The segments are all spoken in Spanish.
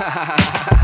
ha ha ha ha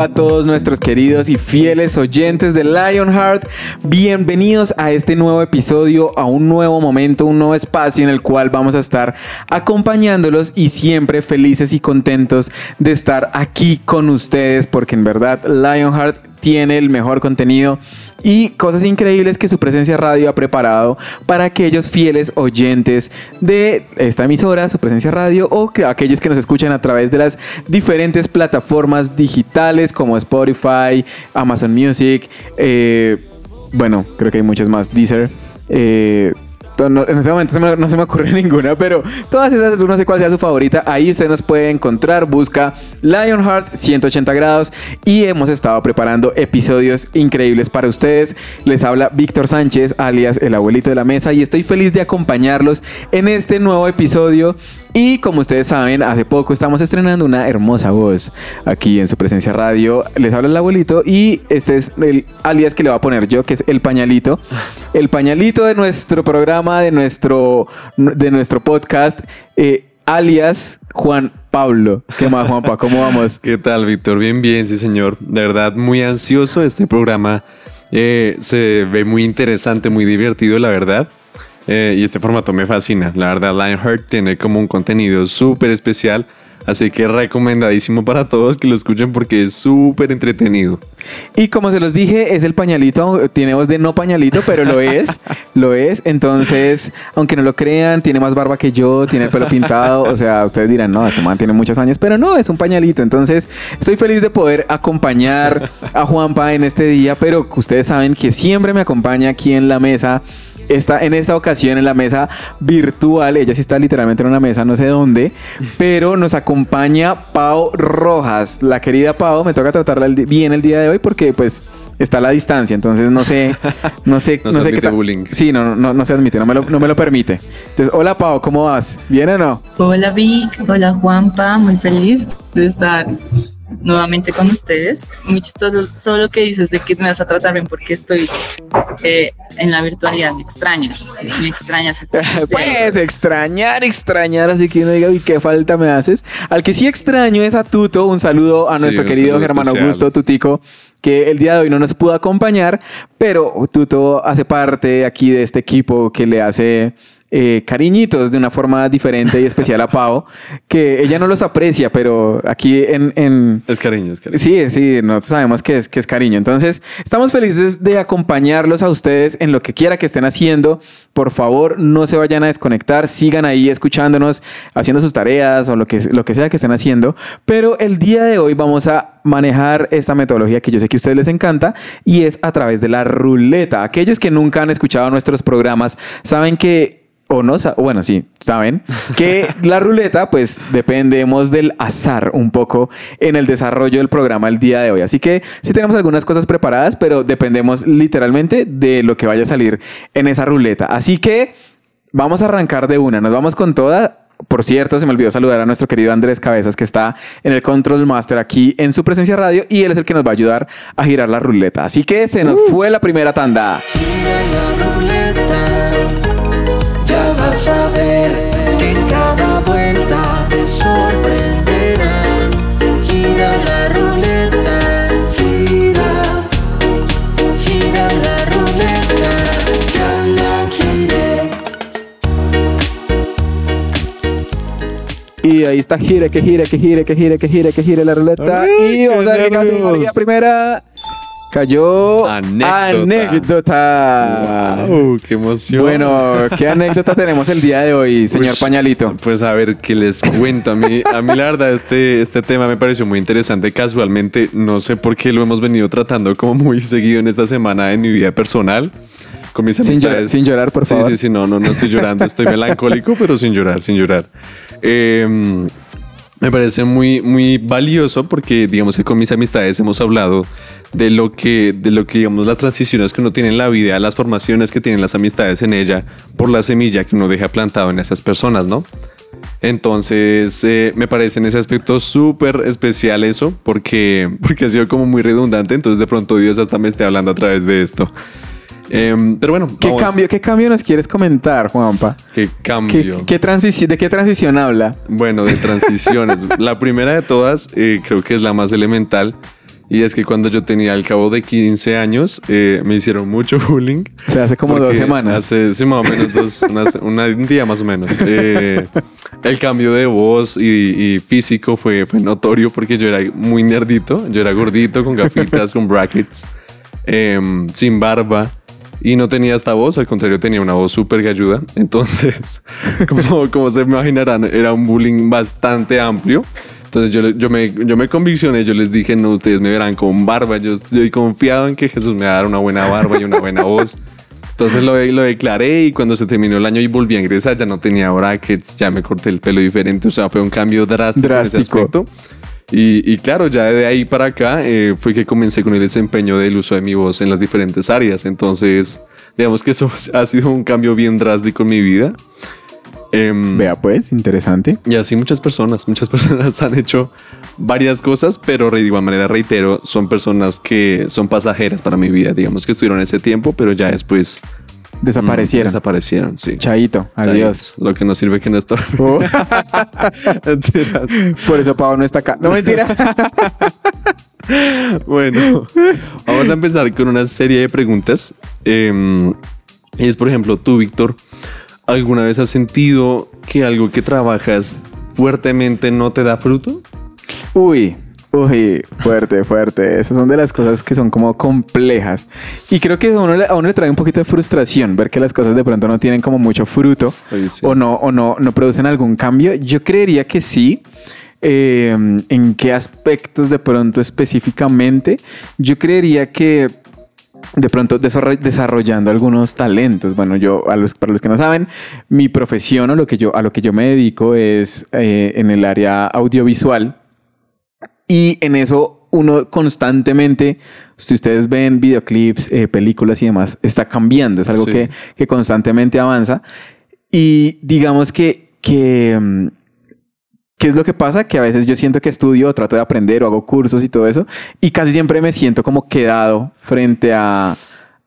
a todos nuestros queridos y fieles oyentes de Lionheart. Bienvenidos a este nuevo episodio, a un nuevo momento, un nuevo espacio en el cual vamos a estar acompañándolos y siempre felices y contentos de estar aquí con ustedes porque en verdad Lionheart tiene el mejor contenido y cosas increíbles que su presencia radio ha preparado para aquellos fieles oyentes de esta emisora, su presencia radio, o que aquellos que nos escuchan a través de las diferentes plataformas digitales como Spotify, Amazon Music, eh, bueno, creo que hay muchas más, Deezer. Eh, en este momento no se me ocurre ninguna, pero todas esas, no sé cuál sea su favorita. Ahí usted nos puede encontrar. Busca Lionheart 180 grados y hemos estado preparando episodios increíbles para ustedes. Les habla Víctor Sánchez, alias el abuelito de la mesa, y estoy feliz de acompañarlos en este nuevo episodio. Y como ustedes saben, hace poco estamos estrenando una hermosa voz aquí en su presencia radio. Les habla el abuelito y este es el alias que le voy a poner yo, que es el pañalito. El pañalito de nuestro programa, de nuestro, de nuestro podcast, eh, alias Juan Pablo. ¿Qué más, Juanpa? ¿Cómo vamos? ¿Qué tal, Víctor? Bien, bien, sí, señor. De verdad, muy ansioso este programa. Eh, se ve muy interesante, muy divertido, la verdad. Eh, y este formato me fascina. La verdad, Lionheart tiene como un contenido súper especial. Así que recomendadísimo para todos que lo escuchen porque es súper entretenido. Y como se los dije, es el pañalito, tiene voz de no pañalito, pero lo es, lo es. Entonces, aunque no lo crean, tiene más barba que yo, tiene el pelo pintado. O sea, ustedes dirán, no, este man tiene muchos años, pero no, es un pañalito. Entonces, estoy feliz de poder acompañar a Juanpa en este día, pero ustedes saben que siempre me acompaña aquí en la mesa está en esta ocasión en la mesa virtual. Ella sí está literalmente en una mesa, no sé dónde, pero nos acompaña Pau Rojas. La querida Pau, me toca tratarla bien el día de hoy porque pues está a la distancia, entonces no sé, no sé, No no, se sé qué bullying. Sí, no, no, no se admite, no me, lo, no me lo permite. Entonces, hola Pau, ¿cómo vas? ¿Bien o no? Hola Vic, hola Juanpa, muy feliz de estar nuevamente con ustedes. Muy chistoso solo lo que dices de que me vas a tratar bien porque estoy eh, en la virtualidad, me extrañas, me extrañas. Pues extrañar, extrañar, así que no diga, uy, qué falta me haces. Al que sí extraño es a Tuto, un saludo a Sí, nuestro querido Germán especial. Augusto Tutico, que el día de hoy no nos pudo acompañar, pero Tuto hace parte aquí de este equipo que le hace eh, cariñitos de una forma diferente y especial a Pau, que ella no los aprecia, pero aquí en- en, Es cariño, es cariño. Sí, sí, nosotros sabemos que es, que es cariño. Entonces, estamos felices de acompañarlos a ustedes en lo que quiera que estén haciendo. Por favor, no se vayan a desconectar, sigan ahí escuchándonos, haciendo sus tareas o lo que, lo que sea que estén haciendo. Pero el día de hoy vamos a manejar esta metodología que yo sé que a ustedes les encanta y es a través de la ruleta. Aquellos que nunca han escuchado nuestros programas saben que o no, bueno, sí, saben que la ruleta, pues dependemos del azar un poco en el desarrollo del programa el día de hoy. Así que sí tenemos algunas cosas preparadas, pero dependemos literalmente de lo que vaya a salir en esa ruleta. Así que vamos a arrancar de una, nos vamos con toda. Por cierto, se me olvidó saludar a nuestro querido Andrés Cabezas, que está en el Control Master aquí en su presencia radio, y él es el que nos va a ayudar a girar la ruleta. Así que se nos fue la primera tanda. Gira la ruleta, vas a ver que cada vuelta te sorprenderá. Gira la ruleta, gira, gira la ruleta, ya la giré. Y ahí está, gire, que gire, que gire, que gire, que gire, que gire la ruleta. Ay, y vamos a ver qué categoría primera. Cayó Anécdota. anécdota. ¡Wow! ¡Qué emoción! Bueno, ¿qué anécdota tenemos el día de hoy, señor Ush, Pañalito? Pues a ver, ¿qué les cuento? A mí, a mí la verdad, este, este tema me pareció muy interesante. Casualmente, no sé por qué lo hemos venido tratando como muy seguido en esta semana en mi vida personal. con mis Sin, sin llorar, por Sí, favor. sí, sí, no, no, no estoy llorando, estoy melancólico, pero sin llorar, sin llorar. Eh, me parece muy, muy valioso porque, digamos que con mis amistades hemos hablado de lo que, de lo que, digamos, las transiciones que uno tiene en la vida, las formaciones que tienen las amistades en ella, por la semilla que uno deja plantado en esas personas, ¿no? Entonces, eh, me parece en ese aspecto súper especial eso, porque, porque ha sido como muy redundante, entonces de pronto Dios hasta me esté hablando a través de esto. Em, pero bueno, ¿Qué vamos. cambio, ¿Qué cambio nos quieres comentar, Juanpa? ¿Qué ¿Qué, cambio? qué transici- ¿De qué transición habla? Bueno, de transiciones. la primera de todas, eh, creo que es la más elemental. Y es que cuando yo tenía al cabo de 15 años, eh, me hicieron mucho bullying. O sea, hace como dos semanas. Hace, sí, más o menos dos, una- un día más o menos. Eh, el cambio de voz y, y físico fue, fue notorio porque yo era muy nerdito. Yo era gordito, con gafitas, con brackets, em, sin barba. Y no tenía esta voz, al contrario, tenía una voz súper galluda. Entonces, como, como se imaginarán, era un bullying bastante amplio. Entonces yo, yo, me, yo me conviccioné, yo les dije, no, ustedes me verán con barba. Yo estoy confiado en que Jesús me va a dar una buena barba y una buena voz. Entonces lo, lo declaré y cuando se terminó el año y volví a ingresar ya no tenía brackets, ya me corté el pelo diferente, o sea, fue un cambio drástico, en ese Drástico. aspecto. Y, y claro, ya de ahí para acá eh, fue que comencé con el desempeño del uso de mi voz en las diferentes áreas. Entonces, digamos que eso ha sido un cambio bien drástico en mi vida. Em, Vea pues, interesante. y así muchas personas, muchas personas han hecho varias cosas, pero de igual manera reitero, son personas que son pasajeras para mi vida. Digamos que estuvieron ese tiempo, pero ya después Desaparecieron. desaparecieron, sí. Chaito, adiós. Lo que no sirve que no estorbe. Oh, por eso Pau no está acá. No mentira. Bueno, vamos a empezar con una serie de preguntas. Em, es, por ejemplo, tú, Víctor, ¿alguna vez has sentido que algo que trabajas fuertemente no te da fruto? Uy, uy, fuerte, fuerte. Esas son de las cosas que son como complejas. Y creo que a uno, le- a uno le trae un poquito de frustración ver que las cosas de pronto no tienen como mucho fruto Oye, sí. o, no, o no, no producen algún cambio. Yo creería que sí. Eh, ¿En qué aspectos de pronto específicamente? Yo creería que de pronto desarroll- desarrollando algunos talentos. Bueno, yo, a los, para los que no saben, mi profesión o lo que yo, a lo que yo me dedico es eh, en el área audiovisual. Y en eso uno constantemente, si ustedes ven videoclips, eh, películas y demás, está cambiando. Es algo Sí. que, que constantemente avanza. Y digamos que, que, mm, ¿qué es lo que pasa? Que a veces yo siento que estudio, trato de aprender o hago cursos y todo eso. Y casi siempre me siento como quedado frente a,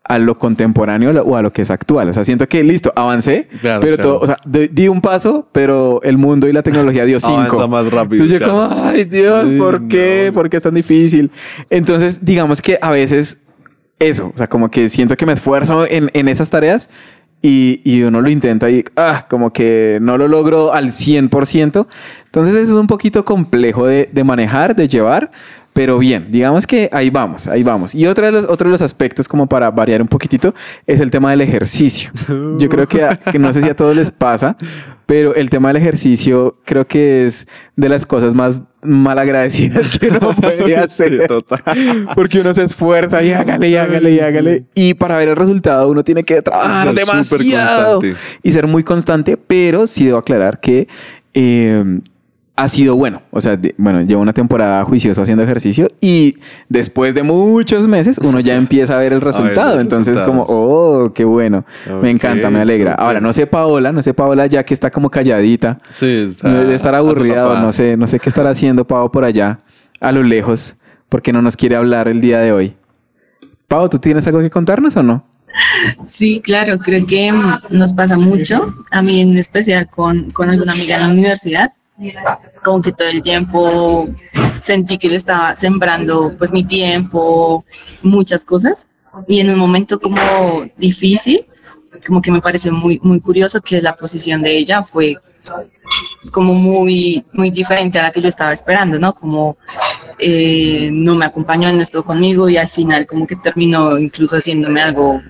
a lo contemporáneo o a lo que es actual. O sea, siento que listo, avancé, Claro, pero claro. todo, o sea, di, di un paso, pero el mundo y la tecnología dio cinco. Avanza más rápido, Entonces yo claro. como, ay Dios, ¿por qué? no. ¿Por qué es tan difícil? Entonces, digamos que a veces eso, o sea, como que siento que me esfuerzo en, en esas tareas y, y uno lo intenta y, ah, como que no lo logro al 100%. Entonces, eso es un poquito complejo de, de manejar, de llevar. Pero bien, digamos que ahí vamos, ahí vamos. Y otro de, los, otro de los aspectos, como para variar un poquitito, es el tema del ejercicio. Yo creo que, a- que no sé si a todos les pasa, pero el tema del ejercicio creo que es de las cosas más mal agradecidas que uno puede hacer. Porque uno se esfuerza y hágale, y hágale, y hágale. Y para ver el resultado uno tiene que trabajar Ser demasiado y ser muy constante, pero sí debo aclarar que eh, ha sido bueno. O sea, de- bueno, llevo una temporada juicioso haciendo ejercicio y después de muchos meses uno ya empieza a ver el resultado. los Entonces, como, oh, qué bueno. Me encanta, me alegra. Ahora, no sé Paola, no sé Paola ya que está como calladita. Sí, está. Debe estar aburrida o no sé, no sé qué estará haciendo Pau por allá, a lo lejos, porque no nos quiere hablar el día de hoy. Pau, ¿tú tienes algo que contarnos o no? Sí, claro, creo que mm, nos pasa mucho, a mí en especial con, con alguna amiga en la universidad, como que todo el tiempo sentí que le estaba sembrando pues mi tiempo, muchas cosas, y en un momento como difícil, como que me pareció muy, muy curioso que la posición de ella fue como muy, muy diferente a la que yo estaba esperando, ¿no? Como eh, no me acompañó, no estuvo conmigo y al final como que terminó incluso haciéndome algo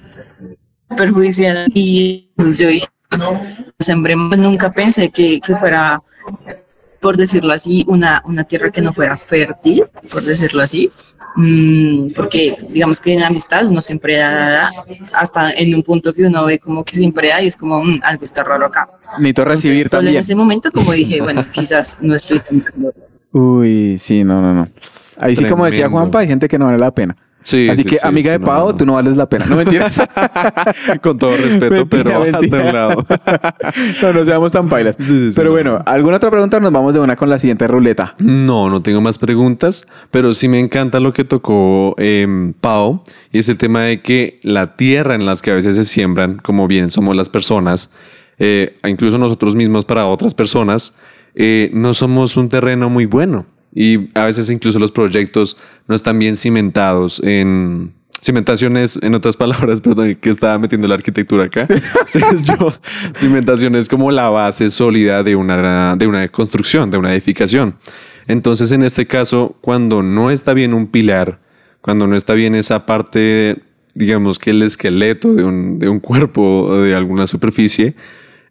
perjudicial. Y pues yo dije, sembré nunca pensé que, que fuera por decirlo así, una, una tierra que no fuera fértil, por decirlo así. Mm, porque digamos que en la amistad uno siempre da, hasta en un punto que uno ve como que siempre hay, es como "Mm, algo está raro acá. Necesito Entonces, recibir solo también. en ese momento como dije, bueno, quizás no estoy Uy, sí, no, no, no. Ahí sí, como decía. Juanpa, hay gente que no vale la pena. Sí, Así sí, que, sí, amiga de no, Pau, no. tú no vales la pena. No mentiras. Con todo respeto, Mentira, pero hasta un lado. no, no seamos tan pailas. Pero no, bueno, no. ¿alguna otra pregunta? Nos vamos de una con la siguiente ruleta. No, no tengo más preguntas, pero sí me encanta lo que tocó em, Pau, y es el tema de que la tierra en las que a veces se siembran, como bien somos las personas, eh, incluso nosotros mismos para otras personas, eh, no somos un terreno muy bueno. Y a veces incluso los proyectos no están bien cimentados en... Cimentaciones, en otras palabras, perdón, que estaba metiendo la arquitectura acá. Sí, yo, cimentación es como la base sólida de una, de una construcción, de una edificación. Entonces, en este caso, cuando no está bien un pilar, cuando no está bien esa parte, digamos que el esqueleto de un, de un cuerpo o de alguna superficie,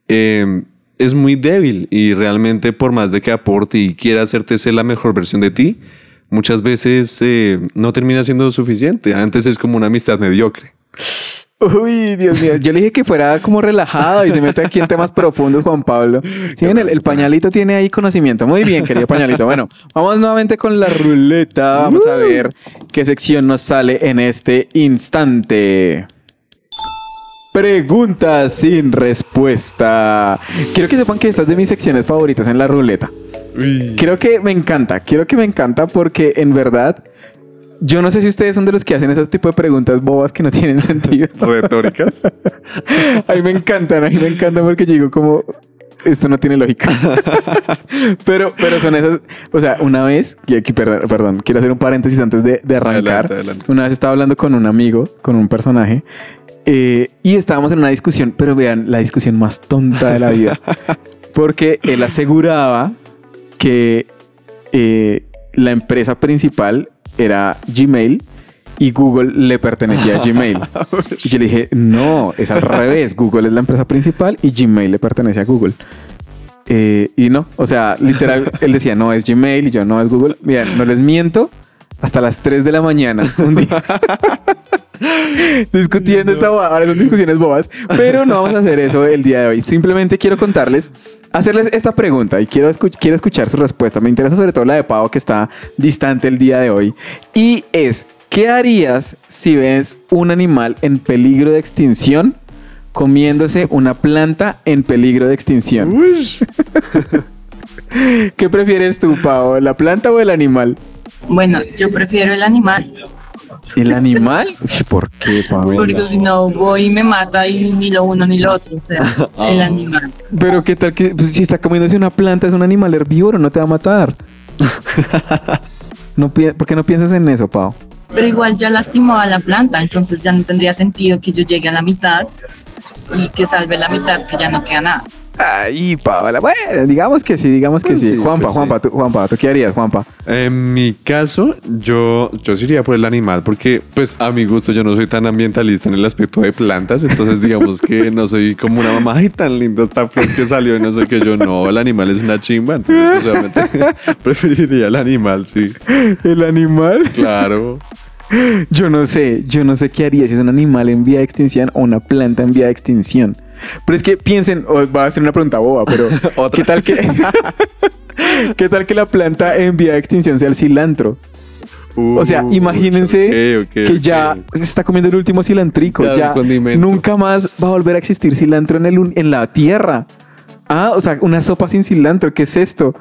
eh, es muy débil y realmente por más de que aporte y quiera hacerte ser la mejor versión de ti, muchas veces eh, no termina siendo suficiente. Antes es como una amistad mediocre. Uy, Dios mío. Yo le dije que fuera como relajado y se mete aquí en temas profundos, Juan Pablo. Sí, el, el pañalito tiene ahí conocimiento. Muy bien, querido pañalito. Bueno, vamos nuevamente con la ruleta. Vamos a ver qué sección nos sale en este instante. Preguntas sin respuesta. Quiero que sepan que esta es de mis secciones favoritas en la ruleta. Creo que me encanta, quiero que me encanta porque en verdad yo no sé si ustedes son de los que hacen ese tipo de preguntas bobas que no tienen sentido. Retóricas. A mí me encantan, a mí me encantan porque yo digo como esto no tiene lógica. pero, pero son esas, o sea, una vez, y aquí, perdón, perdón, quiero hacer un paréntesis antes de, de arrancar. Adelante, adelante. Una vez estaba hablando con un amigo, con un personaje, eh, y estábamos en una discusión, pero vean, la discusión más tonta de la vida. Porque él aseguraba que eh, la empresa principal era Gmail y Google le pertenecía a Gmail. y yo le dije, no, es al revés. Google es la empresa principal y Gmail le pertenece a Google. Eh, y no, o sea, literal, él decía, no, es Gmail y yo, no, es Google. Miren, no les miento, hasta las 3 de la mañana, un día. discutiendo esta bobada. Ahora son discusiones bobas, pero no vamos a hacer eso el día de hoy. Simplemente quiero contarles, hacerles esta pregunta y quiero, escuch- quiero escuchar su respuesta. Me interesa sobre todo la de Pau, que está distante el día de hoy. Y es, ¿qué harías si ves un animal en peligro de extinción comiéndose una planta en peligro de extinción? ¿Qué prefieres tú, Pau? ¿La planta o el animal? Bueno, yo prefiero el animal, ¿El animal? Uy, ¿Por qué, Pau? porque si no voy y me mata y ni lo uno ni lo otro, o sea, el animal. Pero qué tal que pues, si está comiéndose una planta es un animal herbívoro, no te va a matar. no, ¿Por qué no piensas en eso, Pau? Pero igual ya lastimó a la planta, entonces ya no tendría sentido que yo llegue a la mitad y que salve la mitad, que ya no queda nada. Ay, Paola. Bueno, digamos que sí, digamos que Pues sí. sí, Juanpa, pues Juanpa, tú, Juanpa, ¿tú qué harías, Juanpa? En mi caso, yo, yo sí iría por el animal porque, pues, a mi gusto, yo no soy tan ambientalista en el aspecto de plantas. Entonces, digamos que no soy como una mamá, ay, tan lindo esta flor que salió y no sé qué. Yo no, el animal es una chimba. Entonces, pues, obviamente, preferiría el animal, sí. ¿El animal? Claro. Yo no sé, yo no sé qué haría si es un animal en vía de extinción o una planta en vía de extinción. Pero es que piensen, va a ser una pregunta boba, pero ¿qué tal que qué tal que la planta en vía de extinción sea el cilantro? O sea, Uh, imagínense que ya se está comiendo el último cilantrico. Ya condimento. nunca más va a volver a existir cilantro en, el, en la tierra. Ah, o sea, una sopa sin cilantro, ¿qué es esto?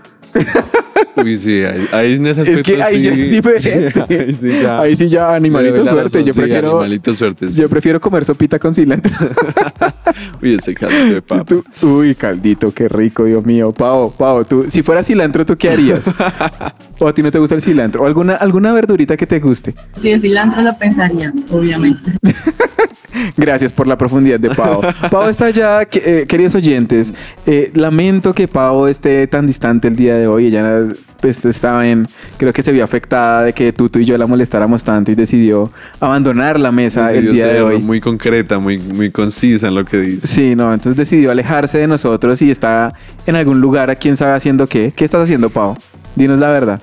Uy, sí, ahí, ahí en ese Es que ahí sí, ya es diferente. sí, ahí sí ya. Ahí sí ya animalito suerte. razón, yo sí, prefiero Animalito suerte. sí. yo prefiero comer sopita con cilantro. Uy, ese caldo de papa. Tú- uy, caldito, qué rico, Dios mío. Pau, Pau, tú, si fuera cilantro, ¿tú qué harías? ¿O a ti no te gusta el cilantro? ¿O alguna, alguna verdurita que te guste? Si es cilantro lo pensaría, obviamente. Gracias por la profundidad de Pau. Pau está que- eh, queridos oyentes. eh, lamento que Pau esté tan distante el día de hoy. Ella pues estaba en, creo que se vio afectada de que Tutu y yo la molestáramos tanto y decidió abandonar la mesa Decidió el día de hoy. Muy concreta, muy, muy concisa en lo que dice. Sí, no, entonces decidió alejarse de nosotros y está en algún lugar, a quién sabe haciendo qué. ¿Qué estás haciendo, Pau? Dinos la verdad.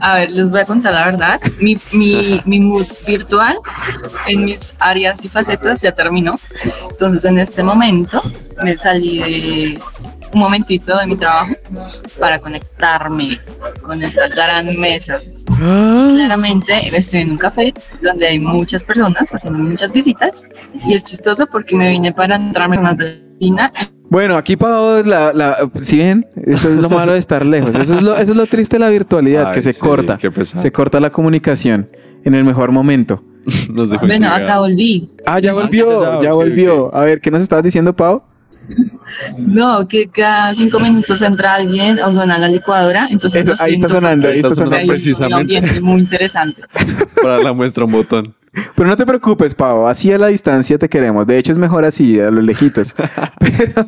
A ver, les voy a contar la verdad. Mi, mi, mi mood virtual en mis áreas y facetas ya terminó. Entonces, en este momento me salí de un momentito de mi trabajo para conectarme con esta gran mesa. Claramente estoy en un café donde hay muchas personas haciendo muchas visitas y es chistoso porque me vine para entrarme más de Lina Bueno, aquí Pau, la, la, si ven, eso es lo malo de estar lejos. Eso es lo, eso es lo triste de la virtualidad, Ay, que se sí, corta. qué pesado. Se corta la comunicación en el mejor momento. Nos dejó Bueno, acá volví. Ah, ya volvió, ya, volvió. A ver, ¿qué nos estabas diciendo, Pau? No, que cada cinco minutos entra alguien o suena la licuadora. Entonces Eso, ahí está sonando, ahí está Está sonando precisamente. Un ambiente muy interesante. Para la muestra un botón. Pero no te preocupes, Pau. Así a la distancia te queremos. De hecho, es mejor así, a los lejitos. Pero,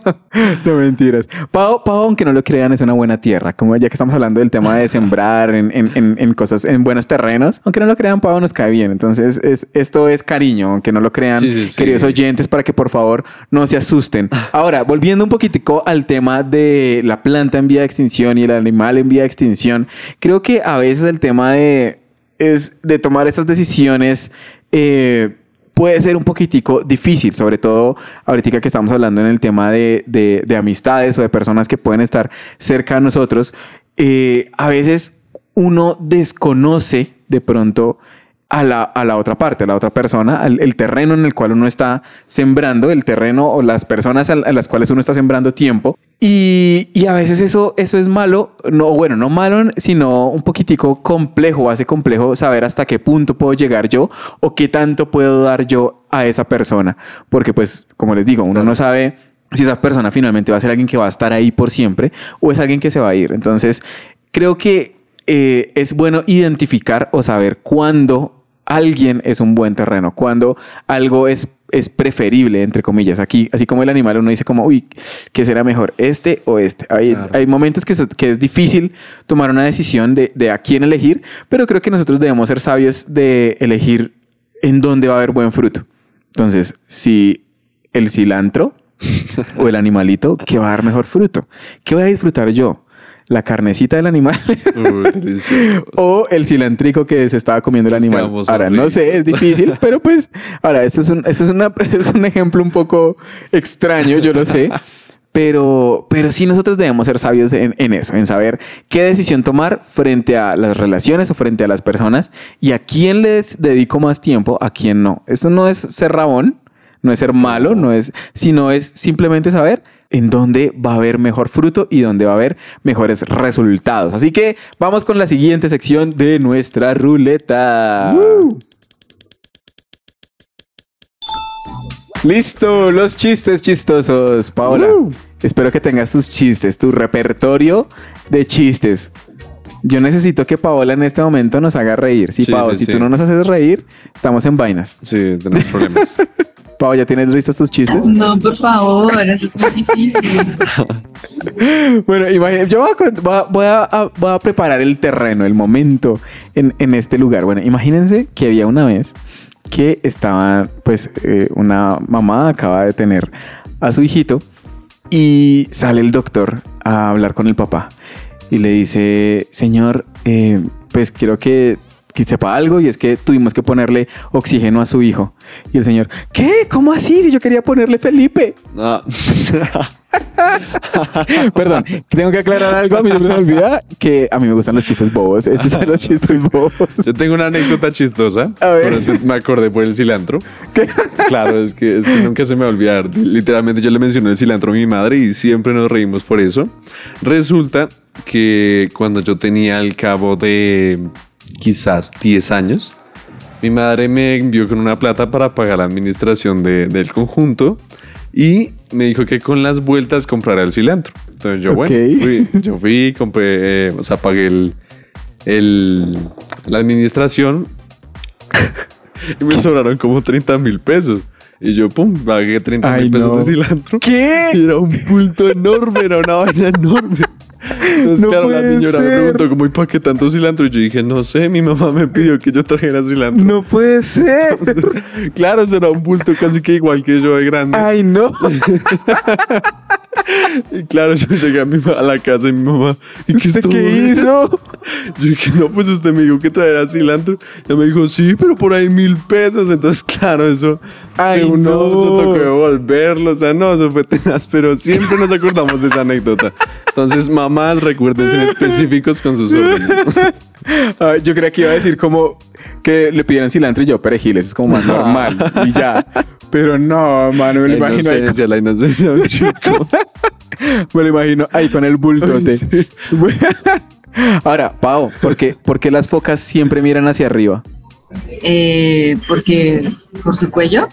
no mentiras. Pau, Pau, aunque no lo crean, es una buena tierra. Como ya que estamos hablando del tema de sembrar en, en- en- en cosas, en buenos terrenos. Aunque no lo crean, Pau nos cae bien. Entonces, es, esto es cariño, aunque no lo crean, Sí, sí, sí. queridos oyentes, para que por favor no se asusten. Ahora, volviendo un poquitico al tema de la planta en vía de extinción y el animal en vía de extinción, creo que a veces el tema de es de tomar estas decisiones eh, puede ser un poquitico difícil, sobre todo ahorita que estamos hablando en el tema de, de- de amistades o de personas que pueden estar cerca de nosotros. Eh, a veces uno desconoce de pronto a la, a la otra parte, a la otra persona, al el terreno en el cual uno está sembrando, el terreno o las personas a, las cuales uno está sembrando tiempo. Y, y a veces eso, eso es malo, no, bueno, no malo, sino un poquitico complejo, hace complejo saber hasta qué punto puedo llegar yo o qué tanto puedo dar yo a esa persona. Porque pues, como les digo, uno no sabe si esa persona finalmente va a ser alguien que va a estar ahí por siempre o es alguien que se va a ir. Entonces, creo que eh, es bueno identificar o saber cuándo alguien es un buen terreno, cuando algo es, es preferible, entre comillas. Aquí, así como el animal, uno dice como, uy, ¿qué será mejor, este o este? Hay, Claro. hay momentos que, so- que es difícil tomar una decisión de, de a quién elegir, pero creo que nosotros debemos ser sabios de elegir en dónde va a haber buen fruto. Entonces, si el cilantro o el animalito, ¿qué va a dar mejor fruto? ¿Qué voy a disfrutar yo? ¿La carnecita del animal? Uy, o el cilantrico que se estaba comiendo el animal. Ahora, no sé, es difícil, pero pues, ahora, esto es un, esto es, una, es un ejemplo un poco extraño, yo lo sé. Pero, pero sí nosotros debemos ser sabios en, en eso, en saber qué decisión tomar frente a las relaciones o frente a las personas y a quién les dedico más tiempo, a quién no. Esto no es ser rabón, no es ser malo, no es, sino es simplemente saber en dónde va a haber mejor fruto y dónde va a haber mejores resultados. Así que vamos con la siguiente sección de nuestra ruleta. Listo, los chistes chistosos, Paola. Espero que tengas tus chistes, tu repertorio de chistes. Yo necesito que Paola en este momento nos haga reír. Sí, Sí, Pao, sí, si sí. tú no nos haces reír, estamos en vainas. Sí, tenemos problemas. Pau, ¿ya tienes listos tus chistes? No, por favor, eso es muy difícil. Bueno, imagínate, yo voy a, voy voy preparar el terreno, el momento en, en este lugar. Bueno, imagínense que había una vez que estaba, pues, eh, una mamá acaba de tener a su hijito y sale el doctor a hablar con el papá y le dice, señor, eh, pues quiero que, que sepa algo y es que tuvimos que ponerle oxígeno a su hijo. Y el señor, ¿qué? ¿Cómo así? Si yo quería ponerle Felipe. No. Perdón, tengo que aclarar algo. A mí siempre se me olvida que a mí me gustan los chistes bobos. Estos son los chistes bobos. Yo tengo una anécdota chistosa. A ver. Me acordé por el cilantro. Claro, es que, es que nunca se me va a olvidar. Literalmente yo le mencioné el cilantro a mi madre y siempre nos reímos por eso. Resulta que cuando yo tenía al cabo de quizás 10 años, mi madre me envió con una plata para pagar la administración de- del conjunto y me dijo que con las vueltas comprara el cilantro. Entonces yo, Ok. bueno, fui, yo fui, compré, eh, o sea, pagué el, el- la administración y me sobraron como 30 mil pesos. Y yo, pum, pagué 30 Ay, mil pesos no. de cilantro. Y ¿Qué? era un bulto enorme, era una vaina enorme. Entonces, No claro, la señora me preguntó como, ¿y para qué tanto cilantro? Y yo dije, no sé, mi mamá me pidió que yo trajera cilantro. No puede ser. claro, será un bulto casi que igual que yo de grande. Ay, no. Y claro, yo llegué a, mi, ma- a la casa y mi mamá, ¿y qué ¿Usted qué esto?" hizo? Yo dije, no, pues usted me dijo que traerá cilantro. Ella me dijo, sí, pero por ahí mil pesos. Entonces, claro, eso. Ay, de uno, no. Eso tocó devolverlo. O sea, no, eso fue tenaz, pero siempre nos acordamos de esa anécdota. Entonces, mamás, recuerden ser específicos con sus órdenes. Yo creía que iba a decir como que le pidieran cilantro y yo perejiles. Es como más normal. Y ya. Pero no, mano, me lo imagino ahí, inocencia, la inocencia chico. me lo imagino ahí con el bultote. Ahora, Pau, ¿por qué, por qué las focas siempre miran hacia arriba? Eh, porque por su cuello,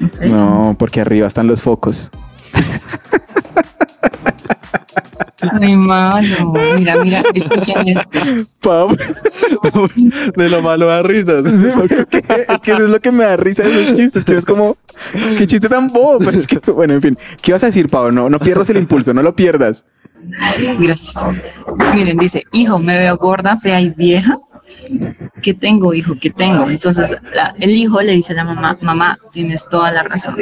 no sé. No, porque arriba están los focos. Ay, malo. Mira, mira, escuchen este. Pau, De lo malo da risas. es, que, es que eso es lo que me da risa de esos chistes, que es como, qué chiste tan bobo, pero es que, bueno, en fin, ¿qué vas a decir, Pau? No, no pierdas el impulso, no lo pierdas. Gracias. Miren, dice, hijo, me veo gorda, fea y vieja. ¿Qué tengo, hijo? ¿Qué tengo? Entonces, la- el hijo le dice a la mamá, mamá, tienes toda la razón.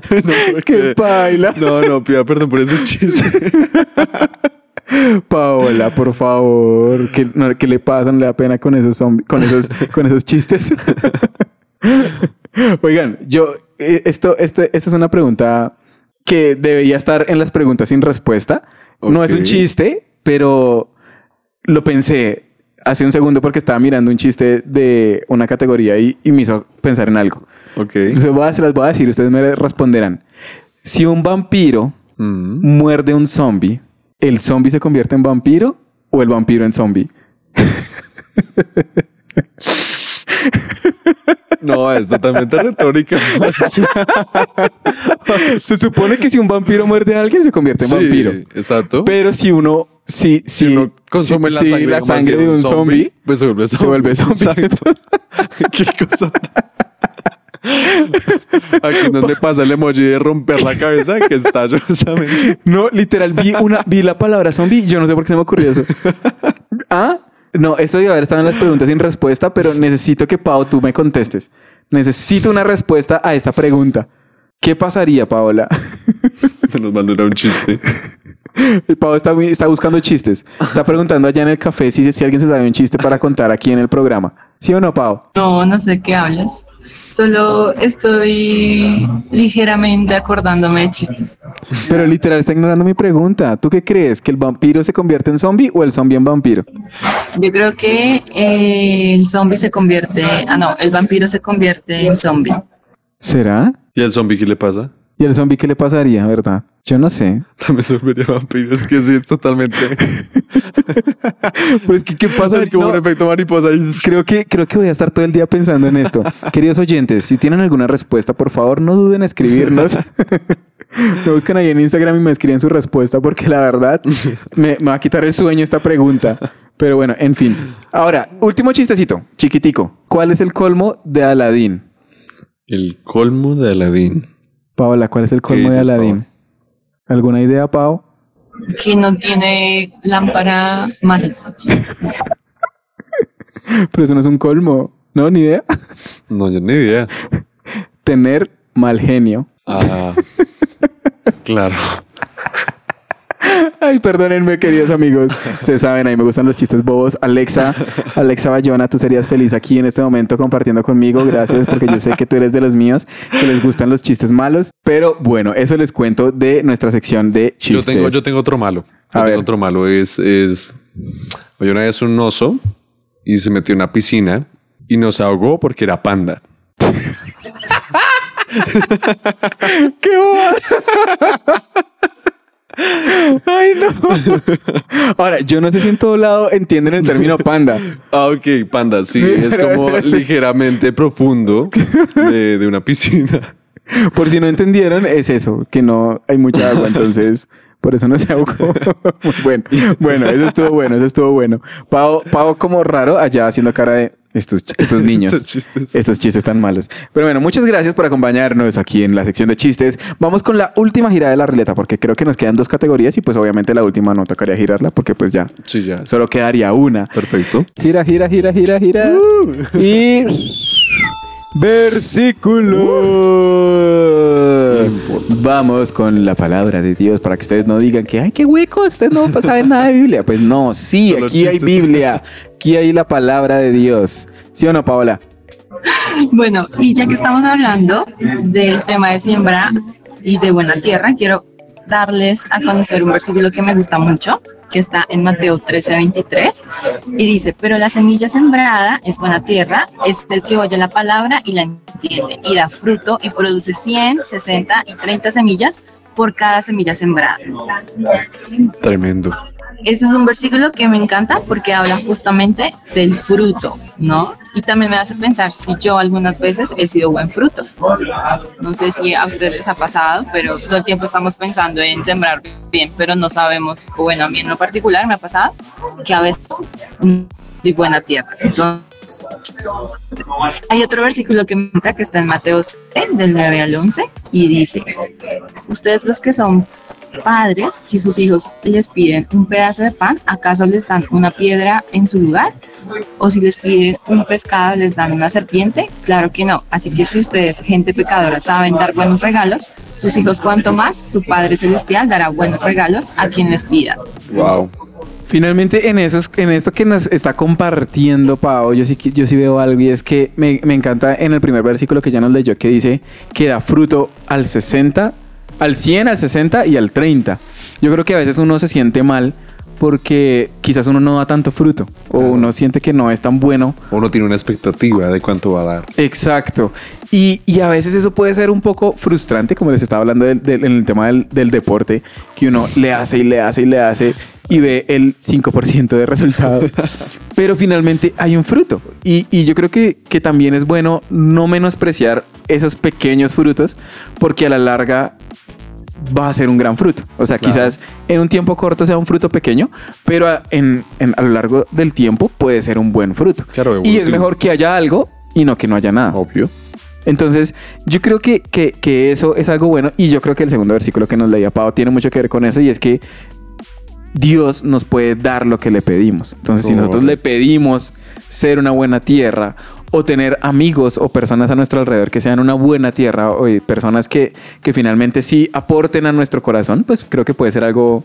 No, Qué paila. No, no, pida perdón por ese chiste. Paola, por favor, ¿qué, no, ¿qué le pasa? ¿No le da pena con esos zombi- con esos, con esos chistes? Oigan, yo, eh, esto, este, esta es una pregunta que debería estar en las preguntas sin respuesta. No es un chiste, pero lo pensé hace un segundo porque estaba mirando un chiste de una categoría y, y me hizo pensar en algo. Ok. Se, voy a- se las voy a decir, ustedes me responderán. Si un vampiro Mm. muerde un zombie, ¿el zombie se convierte en vampiro o el vampiro en zombie? No, es totalmente retórica. Se supone que si un vampiro muerde a alguien se convierte en Sí, vampiro. Exacto. Pero si uno, si, si, si uno consume si- la sangre, la sangre de un zombie, pues se vuelve zombie. se vuelve zombie. Qué cosa. Aquí donde pasa el emoji de romper la cabeza que está llorosamente. No, literal, vi, una, vi la palabra zombie yo no sé por qué se me ocurrió eso. ¿Ah? No, esto debe haber estado en las preguntas sin respuesta, pero necesito que, Pau, tú me contestes. Necesito una respuesta a esta pregunta. ¿Qué pasaría, Paola? Menos mal no era un chiste. Pau está, está buscando chistes. Está preguntando allá en el café si, si alguien se sabe un chiste para contar aquí en el programa. ¿Sí o no, Pau? No, no sé qué hablas. Solo estoy ligeramente acordándome de chistes. Pero literal está ignorando mi pregunta. ¿Tú qué crees? ¿Que el vampiro se convierte en zombie o el zombie en vampiro? Yo creo que eh, el zombie se convierte, ah no, el vampiro se convierte en zombie. ¿Será? ¿Y al zombie qué le pasa? ¿Y al zombie qué le pasaría, verdad? Yo no sé. También se volvería vampiro. Es que sí, es totalmente. Pero es que, ¿qué pasa? es como No, un efecto mariposa. y- Creo que, creo que voy a estar todo el día pensando en esto. Queridos oyentes, si tienen alguna respuesta, por favor, no duden en escribirnos. me buscan ahí en Instagram y me escriben su respuesta porque la verdad me, me va a quitar el sueño esta pregunta. Pero bueno, en fin. Ahora, último chistecito, chiquitico. ¿Cuál es el colmo de Aladín? El colmo de Aladín. Paola, ¿cuál es el colmo de Aladín? ¿Alguna idea, Pau? Que no tiene lámpara mágica. Pero eso no es un colmo. ¿No? ¿Ni idea? No, yo ni idea. Tener mal genio. Ah, claro. Ay, perdónenme, queridos amigos. Ustedes saben, a mí me gustan los chistes bobos. Alexa, Alexa Bayona, tú serías feliz aquí en este momento compartiendo conmigo. Gracias, porque yo sé que tú eres de los míos, que les gustan los chistes malos. Pero bueno, eso les cuento de nuestra sección de Yo chistes. tengo, yo tengo otro malo. Yo A tengo ver. otro malo. Es, es. Oye, una vez un oso y se metió en una piscina y nos ahogó porque era panda. ¡Qué boba! Ay, no. Ahora, yo no sé si en todo lado entienden el término panda. Ah, ok, panda, sí. Sí, es como sí. ligeramente profundo de, de una piscina. Por si no entendieron, es eso, que no hay mucha agua. Entonces, por eso no se ahogó. Muy bueno. Bueno, eso estuvo bueno, eso estuvo bueno. Pau, Pau como raro allá haciendo cara de estos, estos niños. Estos chistes. Estos chistes tan malos. Pero bueno, muchas gracias por acompañarnos aquí en la sección de chistes. Vamos con la última gira de la ruleta porque creo que nos quedan dos categorías y pues obviamente la última no tocaría girarla porque pues ya Sí, ya. solo quedaría una. Perfecto. Gira, gira, gira, gira, gira. Y. Versículo. Vamos con la palabra de Dios para que ustedes no digan que, ay, qué hueco, ustedes no saben nada de Biblia. Pues no, sí, Solo aquí hay. Biblia. Aquí hay la palabra de Dios. ¿Sí o no, Paola? Bueno, y ya que estamos hablando del tema de siembra y de buena tierra, quiero darles a conocer un versículo que me gusta mucho, que está en Mateo 13, 23, y dice, pero la semilla sembrada es buena tierra, es el que oye la palabra y la entiende, y da fruto y produce 100, 60 y 30 semillas por cada semilla sembrada. Tremendo. Ese es un versículo que me encanta porque habla justamente del fruto, ¿no? Y también me hace pensar si yo algunas veces he sido buen fruto. No sé si a ustedes ha pasado, pero todo el tiempo estamos pensando en sembrar bien, pero no sabemos, o bueno, a mí en lo particular me ha pasado que a veces no soy buena tierra. Entonces, hay otro versículo que me encanta que está en Mateo 7, del 9 al 11, y dice, ustedes los que son padres, si sus hijos les piden un pedazo de pan, ¿acaso les dan una piedra en su lugar? ¿O si les piden un pescado, les dan una serpiente? Claro que no. Así que si ustedes, gente pecadora, saben dar buenos regalos, sus hijos cuanto más, su Padre Celestial dará buenos regalos a quien les pida. Wow. Finalmente, en, esos, en esto que nos está compartiendo Pau, yo sí, que- yo sí veo algo y es que me, me encanta en el primer versículo que ya nos leyó que dice que da fruto al 60, al 100, al 60 y al 30. Yo creo que a veces uno se siente mal porque quizás uno no da tanto fruto o uno siente que no es tan bueno Uno tiene una expectativa de cuánto va a dar. Exacto. Y, y a veces eso puede ser un poco frustrante, como les estaba hablando del, del- en el tema del, del deporte, que uno le hace y le hace y le hace y ve el 5% de resultado. Pero finalmente hay un fruto. Y, y yo creo que, que también es bueno no menospreciar esos pequeños frutos, porque a la larga va a ser un gran fruto. O sea, Claro. quizás en un tiempo corto sea un fruto pequeño, pero a, en- en- a lo largo del tiempo puede ser un buen fruto. Claro, y es mejor que haya algo y no que no haya nada. Obvio. Entonces, yo creo que, que- que eso es algo bueno y yo creo que el segundo versículo que nos leía Pau tiene mucho que ver con eso y es que Dios nos puede dar lo que le pedimos. Entonces, si nosotros le pedimos ser una buena tierra o tener amigos o personas a nuestro alrededor que sean una buena tierra o eh, personas que, que finalmente sí aporten a nuestro corazón, pues creo que puede ser algo,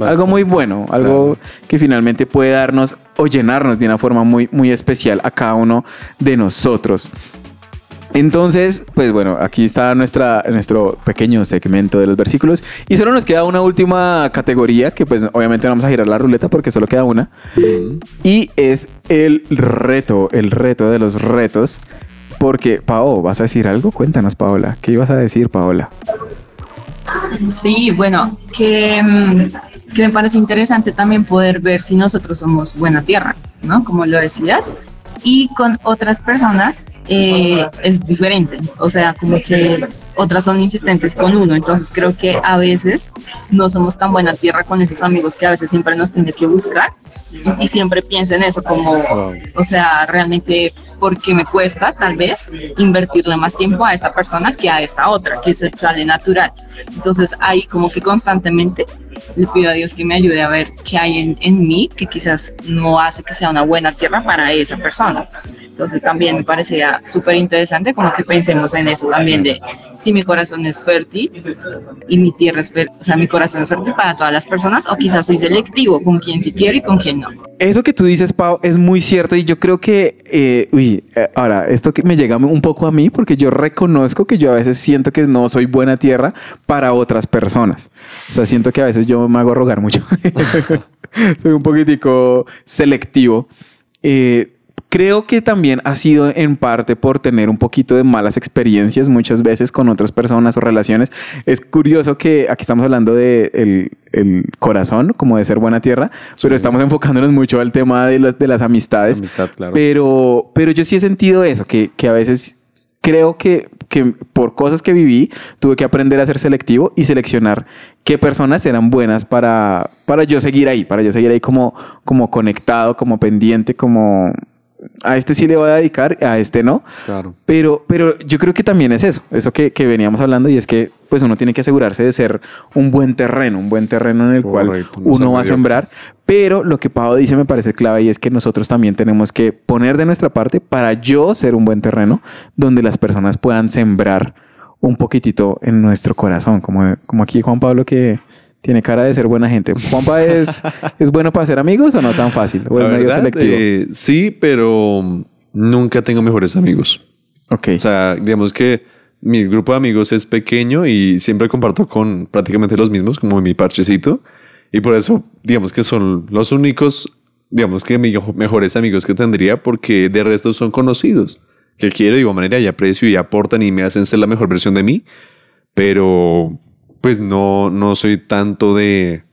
algo muy bueno, algo que finalmente puede darnos o llenarnos de una forma muy, muy especial a cada uno de nosotros. Entonces, pues bueno, aquí está nuestra, nuestro pequeño segmento de los versículos. Y solo nos queda una última categoría, que pues obviamente no vamos a girar la ruleta porque solo queda una. Y es el reto, el reto de los retos. Porque, Pao, ¿vas a decir algo? Cuéntanos, Paola. ¿Qué ibas a decir, Paola? Sí, bueno, que, mm, que me parece interesante también poder ver si nosotros somos buena tierra, ¿no? Como lo decías. Y con otras personas eh, es diferente. O sea, como que otras son insistentes con uno. Entonces creo que a veces no somos tan buena tierra con esos amigos que a veces siempre nos tiene que buscar. Y, siempre pienso en eso, como, o sea, realmente porque me cuesta tal vez invertirle más tiempo a esta persona que a esta otra, que se sale natural. Entonces ahí como que constantemente le pido a Dios que me ayude a ver qué hay en, en mí que quizás no hace que sea una buena tierra para esa persona. Entonces también me parecía súper interesante como que pensemos en eso también de si mi corazón es fértil y mi tierra es fértil, o sea, mi corazón es fértil para todas las personas o quizás soy selectivo con quien sí quiero y con quien no. Eso que tú dices, Pau, es muy cierto y yo creo que, eh, uy, eh, ahora, esto que me llega un poco a mí porque yo reconozco que yo a veces siento que no soy buena tierra para otras personas. O sea, siento que a veces yo me hago rogar mucho. soy un poquitico selectivo. Eh, Creo que también ha sido en parte por tener un poquito de malas experiencias muchas veces con otras personas o relaciones. Es curioso que aquí estamos hablando de el, el corazón, como de ser buena tierra, pero estamos enfocándonos mucho al tema de las, de las amistades. Amistad, claro. Pero, pero yo sí he sentido eso, que, que a veces creo que, que por cosas que viví, tuve que aprender a ser selectivo y seleccionar qué personas eran buenas para, para yo seguir ahí, para yo seguir ahí como, como conectado, como pendiente, como a este sí le voy a dedicar, a este no. Claro. Pero, pero yo creo que también es eso, eso que, que veníamos hablando y es que pues uno tiene que asegurarse de ser un buen terreno, un buen terreno en el cual Correcto, uno va a sembrar. Pero lo que Pau dice me parece clave y es que nosotros también tenemos que poner de nuestra parte para yo ser un buen terreno donde las personas puedan sembrar un poquitito en nuestro corazón, como, como aquí Juan Pablo que tiene cara de ser buena gente. ¿Juanpa es, es bueno para ser amigos o no tan fácil? ¿O es medio selectivo? eh, sí, pero nunca tengo mejores amigos. ok. O sea, digamos que mi grupo de amigos es pequeño y siempre comparto con prácticamente los mismos, como mi parchecito. Y por eso, digamos que son los únicos, digamos que mejores amigos que tendría, porque de resto son conocidos, que quiero de igual manera y aprecio y aportan y me hacen ser la mejor versión de mí. Pero, pues no, no soy tanto de,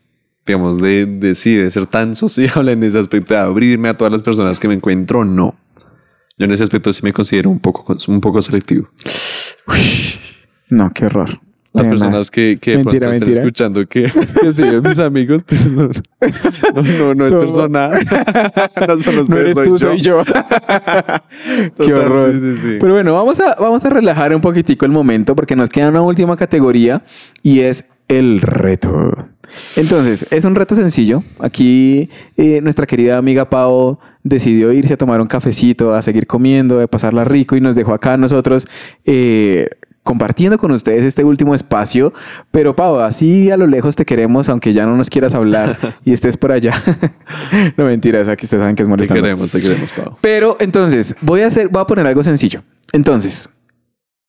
digamos, de, de sí, de ser tan sociable en ese aspecto, de abrirme a todas las personas que me encuentro, no. Yo en ese aspecto sí me considero un poco, un poco selectivo. No, qué horror. Las personas que, que de Mentira, pronto estén escuchando que, que mis amigos, pero no, no, no, no es Toma. personal. no son ustedes, No eres tú, soy yo. Qué horror. sí, sí, sí. Pero bueno, vamos a, vamos a relajar un poquitico el momento porque nos queda una última categoría y es el reto. Entonces, es un reto sencillo. Aquí eh, nuestra querida amiga Pau decidió irse a tomar un cafecito, a seguir comiendo, a pasarla rico y nos dejó acá a nosotros eh, compartiendo con ustedes este último espacio. Pero Pau, así a lo lejos te queremos, aunque ya no nos quieras hablar y estés por allá. no mentiras, aquí ustedes saben que es Te molestando. queremos, te queremos, Pau. Pero entonces, voy a hacer, voy a poner algo sencillo. Entonces,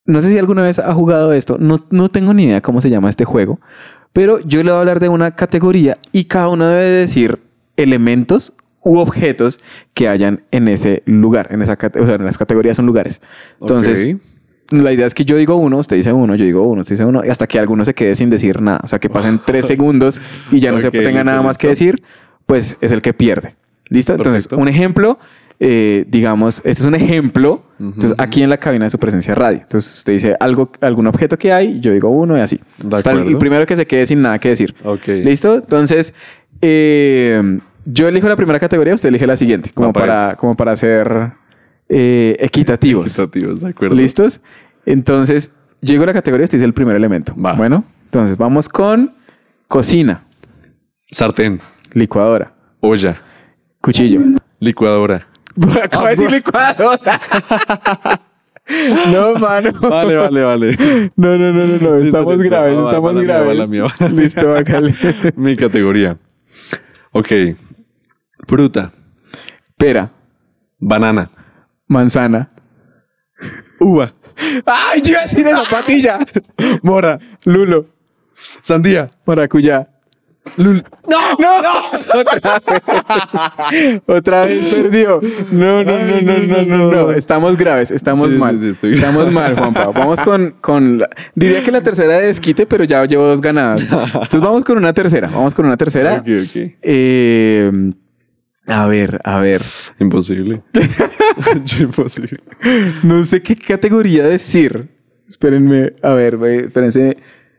no sé si alguna vez ha jugado esto, no, no tengo ni idea cómo se llama este juego, pero yo le voy a hablar de una categoría y cada uno debe decir elementos u objetos que hayan en ese lugar, en esa o sea, en las categorías son lugares. Entonces, Ok. La idea es que yo digo uno, usted dice uno, yo digo uno, usted dice uno, y hasta que alguno se quede sin decir nada. O sea, que pasen tres segundos y ya no se tenga listo, nada más que decir, pues es el que pierde. ¿Listo? Entonces, un ejemplo, eh, digamos, este es un ejemplo. Entonces, aquí en la cabina de su presencia radio. Entonces, usted dice algo, algún objeto que hay, yo digo uno y así. Hasta el, primero que se quede sin nada que decir. Ok. ¿Listo? Entonces, eh, yo elijo la primera categoría, usted elige la siguiente, como, para, como para ser eh, equitativos. Equitativos, de acuerdo. ¿Listos? Entonces, llego a la categoría, este es el primer elemento. Va. Bueno, entonces vamos con cocina, Sartén, licuadora, olla, cuchillo. licuadora. Acabo de decir licuadora. no, mano. Vale, vale, vale. No, no, no, no, no. Estamos listo. graves, Va, estamos va graves. va la mía, va la mía. Listo, bácale. Mi categoría. Ok. Fruta, Pera, banana, manzana. uva, ¡Ay, yo iba a decir esa patilla! mora, Lulo, sandía. maracuyá. ¡No! ¡No! Otra vez. Otra vez perdió. No, no, no, no, no, no, no. Estamos graves, estamos Sí, mal. sí, estamos mal, Juanpa. Vamos con, con la- diría que la tercera de desquite, pero ya llevo dos ganadas. Entonces vamos con una tercera. Vamos con una tercera. Ok, ok. Eh, a ver, a ver. Imposible. Imposible. No sé qué categoría decir. Espérenme, a ver, ve, espérense.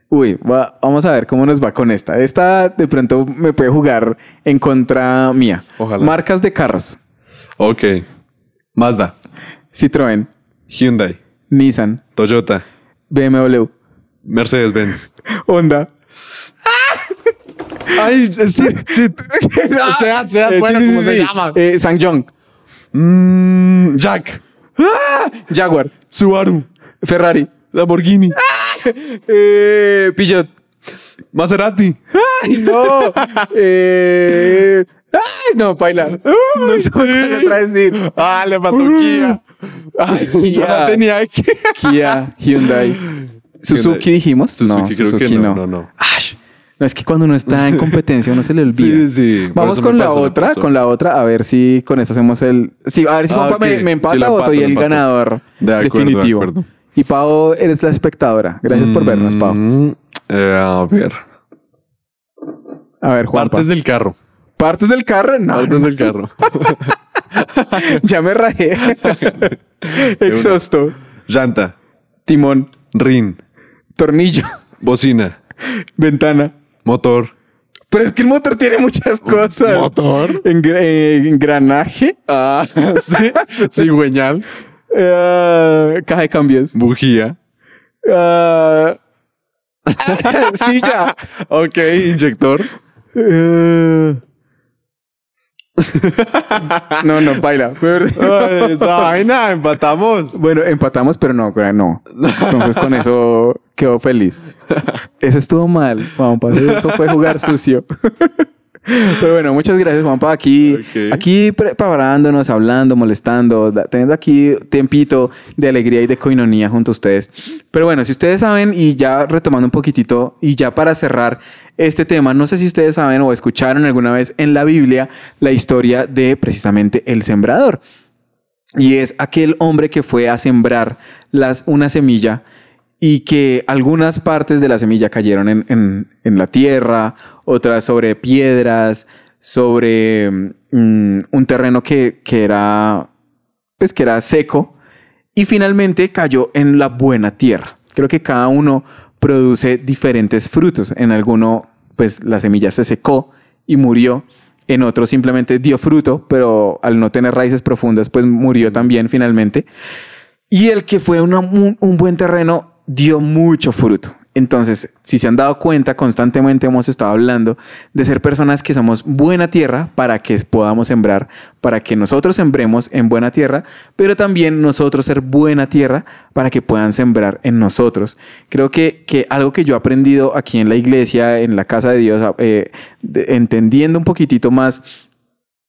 Uy, va- vamos a ver cómo nos va con esta. Esta de pronto me puede jugar en contra mía. Ojalá. Marcas de carros. Ok. Mazda, Citroën, Hyundai, Nissan, Toyota, BMW, Mercedes-Benz. Honda. Ay, sí, sí. Seat, Seat, Eh, bueno, sí, sí, ¿cómo sí, se sí. llama? Eh, Sangyong, Mm, Jack, Jaguar, Subaru, Ferrari, Lamborghini, eh, Peugeot. Maserati. ¡Ay, no! eh, ¡Ay, no, paila! No sé qué otra decir. Ah, le faltó Kia. Ay, yo Kia. no tenía Kia. Kia, Hyundai. Suzuki dijimos. Suzuki, creo que no, no, no. Ash. No, es que cuando uno está en competencia uno se le olvida. Sí, sí, Vamos con la pasó, otra, con la otra, a ver si con esta hacemos el... Sí, a ver si Ah, Juanpa me, empata o empato, soy el empato. ganador De acuerdo, de definitivo. acuerdo. Y Pau, eres la espectadora. Gracias por vernos, Pau. Mm, eh, a ver. A ver, Juanpa. Partes del carro. ¿Partes del carro? No, Partes del carro. ya me rajé. Exhausto. Llanta. timón, rin, tornillo, bocina, ventana. Motor. Pero es que el motor tiene muchas cosas. ¿Motor? Engra- eh, engranaje. Ah, sí, cigüeñal, Ah, caja de cambios. bujía. Ah, silla. Ok, inyector. Eh, no, no, baila. Esa vaina, empatamos. Bueno, empatamos, pero no, no. Entonces con eso quedó feliz. Eso estuvo mal, Juanpa. Eso fue jugar sucio. Pero bueno, muchas gracias, Juanpa. Aquí, aquí preparándonos, hablando, molestando, teniendo aquí tiempito de alegría y de coinonía junto a ustedes. Pero bueno, si ustedes saben, y ya retomando un poquitito, y ya para cerrar este tema, no sé si ustedes saben o escucharon alguna vez en la Biblia la historia de precisamente el sembrador. Y es aquel hombre que fue a sembrar las, una semilla y que algunas partes de la semilla cayeron en, en- la tierra, otras sobre piedras, sobre mm, un terreno que, que era, pues, que era seco y finalmente cayó en la buena tierra. Creo que cada uno produce diferentes frutos. En alguno, pues la semilla se secó y murió. En otro simplemente dio fruto, pero al no tener raíces profundas, pues murió también finalmente. Y el que fue un, un buen terreno dio mucho fruto. Entonces, si se han dado cuenta, constantemente hemos estado hablando de ser personas que somos buena tierra para que podamos sembrar, para que nosotros sembremos en buena tierra, pero también nosotros ser buena tierra para que puedan sembrar en nosotros. Creo que, que algo que yo he aprendido aquí en la iglesia, en la casa de Dios, eh, de- entendiendo un poquitito más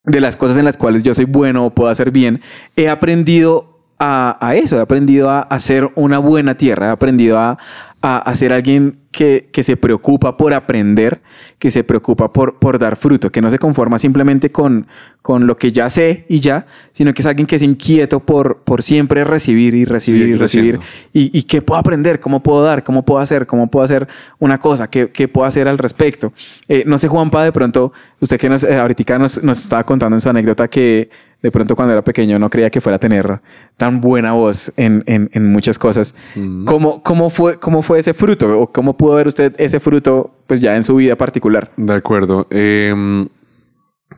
de las cosas en las cuales yo soy bueno o puedo hacer bien, he aprendido a, a eso, he aprendido a, ser una buena tierra, he aprendido a, a, a ser alguien que, que se preocupa por aprender, que se preocupa por, por dar fruto, que no se conforma simplemente con, con lo que ya sé y ya, sino que es alguien que es inquieto por, por siempre recibir y recibir y recibir. ¿Y, y qué puedo aprender? ¿Cómo puedo dar? ¿Cómo puedo hacer? ¿Cómo puedo hacer una cosa? ¿Qué, qué puedo hacer al respecto? Eh, no sé, Juanpa, de pronto, usted que nos, eh, ahorita nos, nos estaba contando en su anécdota que de pronto cuando era pequeño no creía que fuera a tener tan buena voz en, en, en muchas cosas. Mm. ¿Cómo, cómo, fue, ¿Cómo fue ese fruto? ¿O cómo pudo ver usted ese fruto pues ya en su vida particular? De acuerdo. Em,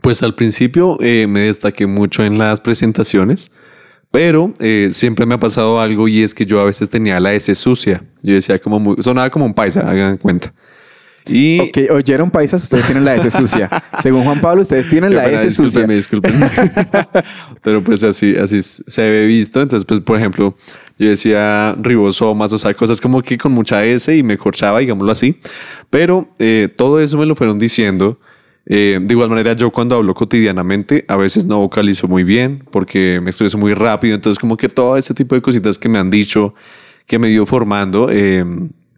pues al principio eh, me destaqué mucho en las presentaciones, pero eh, siempre me ha pasado algo y es que yo a veces tenía la S sucia. Yo decía como muy, sonaba como un paisa, hagan cuenta. Y Ok, oyeron paisas, ustedes tienen la S sucia. Según Juan Pablo, ustedes tienen la S sucia. discúlpenme. Pero pues así, así se ve visto. Entonces, pues, por ejemplo, yo decía ribosomas, o sea, cosas como que con mucha S y me corchaba, digámoslo así. Pero eh, todo eso me lo fueron diciendo. Eh, de igual manera, yo cuando hablo cotidianamente, a veces no vocalizo muy bien porque me expreso muy rápido. Entonces, como que todo ese tipo de cositas que me han dicho, que me dio formando, eh,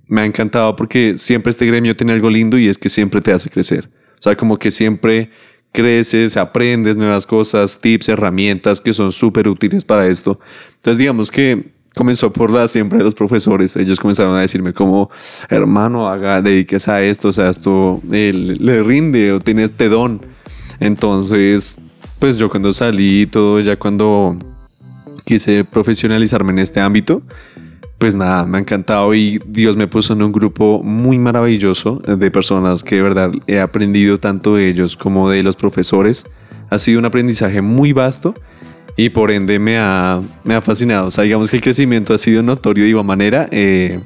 me ha encantado porque siempre este gremio tiene algo lindo y es que siempre te hace crecer. O sea, como que siempre creces, aprendes nuevas cosas, tips, herramientas que son súper útiles para esto. Entonces, digamos que comenzó por la siempre de los profesores. Ellos comenzaron a decirme como, hermano, haga, dediques a esto, o sea, esto eh, le, rinde o tiene este don. Entonces, pues yo cuando salí y todo, ya cuando quise profesionalizarme en este ámbito, pues nada, me ha encantado y Dios me puso en un grupo muy maravilloso de personas que de verdad he aprendido tanto de ellos como de los profesores. Ha sido un aprendizaje muy vasto y por ende me ha, me ha fascinado. O sea, digamos que el crecimiento ha sido notorio de igual manera. eh,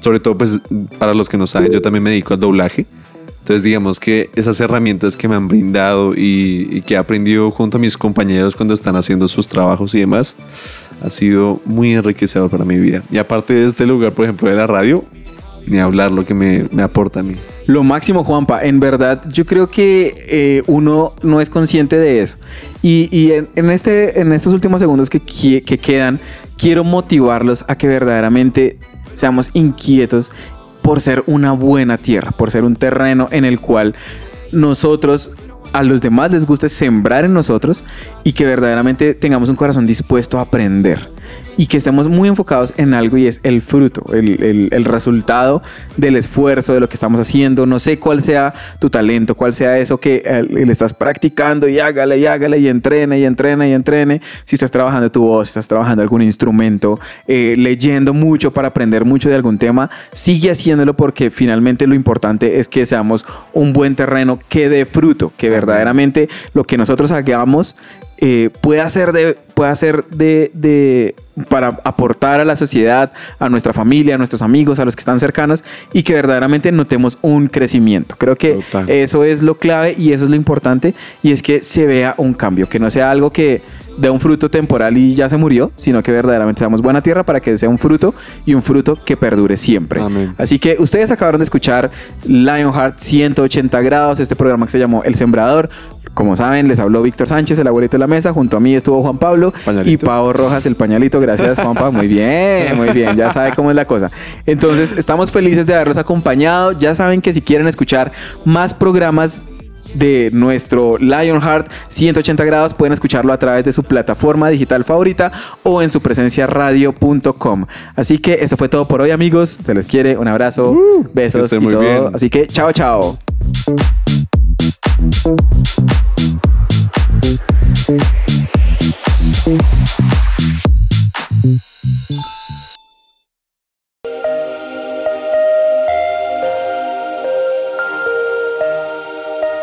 sobre todo, pues, para los que no saben, yo también me dedico al doblaje. Entonces, digamos que esas herramientas que me han brindado y, y que he aprendido junto a mis compañeros cuando están haciendo sus trabajos y demás, ha sido muy enriquecedor para mi vida. Y aparte de este lugar, por ejemplo, de la radio, ni hablar lo que me, me aporta a mí. Lo máximo, Juanpa. En verdad, yo creo que eh, uno no es consciente de eso. Y, y en, en este, en estos últimos segundos que, que quedan, quiero motivarlos a que verdaderamente seamos inquietos por ser una buena tierra, por ser un terreno en el cual nosotros a los demás les guste sembrar en nosotros y que verdaderamente tengamos un corazón dispuesto a aprender. Y que estemos muy enfocados en algo y es el fruto, el, el- el resultado del esfuerzo, de lo que estamos haciendo. No sé cuál sea tu talento, cuál sea eso que eh, le estás practicando y hágale y hágale y entrene y entrene y entrene. Si estás trabajando tu voz, si estás trabajando algún instrumento, eh, leyendo mucho para aprender mucho de algún tema, sigue haciéndolo porque finalmente lo importante es que seamos un buen terreno que dé fruto, que verdaderamente lo que nosotros hagamos eh, pueda ser de pueda ser de, de- para aportar a la sociedad, a nuestra familia, a nuestros amigos, a los que están cercanos y que verdaderamente notemos un crecimiento. Creo que Total. eso es lo clave y eso es lo importante y es que se vea un cambio, que no sea algo que dé un fruto temporal y ya se murió, sino que verdaderamente seamos buena tierra para que sea un fruto y un fruto que perdure siempre. Amén. Así que ustedes acabaron de escuchar Lionheart 180 grados, este programa que se llamó El Sembrador. Como saben, les habló Víctor Sánchez, el abuelito de la mesa. Junto a mí estuvo Juan Pablo Pañalito. y Pau Rojas, el pañalito. Gracias, Juanpa. Muy bien, muy bien. Ya sabe cómo es la cosa. Entonces, estamos felices de haberlos acompañado. Ya saben que si quieren escuchar más programas de nuestro Lionheart 180 grados pueden escucharlo a través de su plataforma digital favorita o en su presencia radio.com. Así que eso fue todo por hoy amigos. Se les quiere. Un abrazo, besos que estén y muy todo. bien. Así que chao, chao.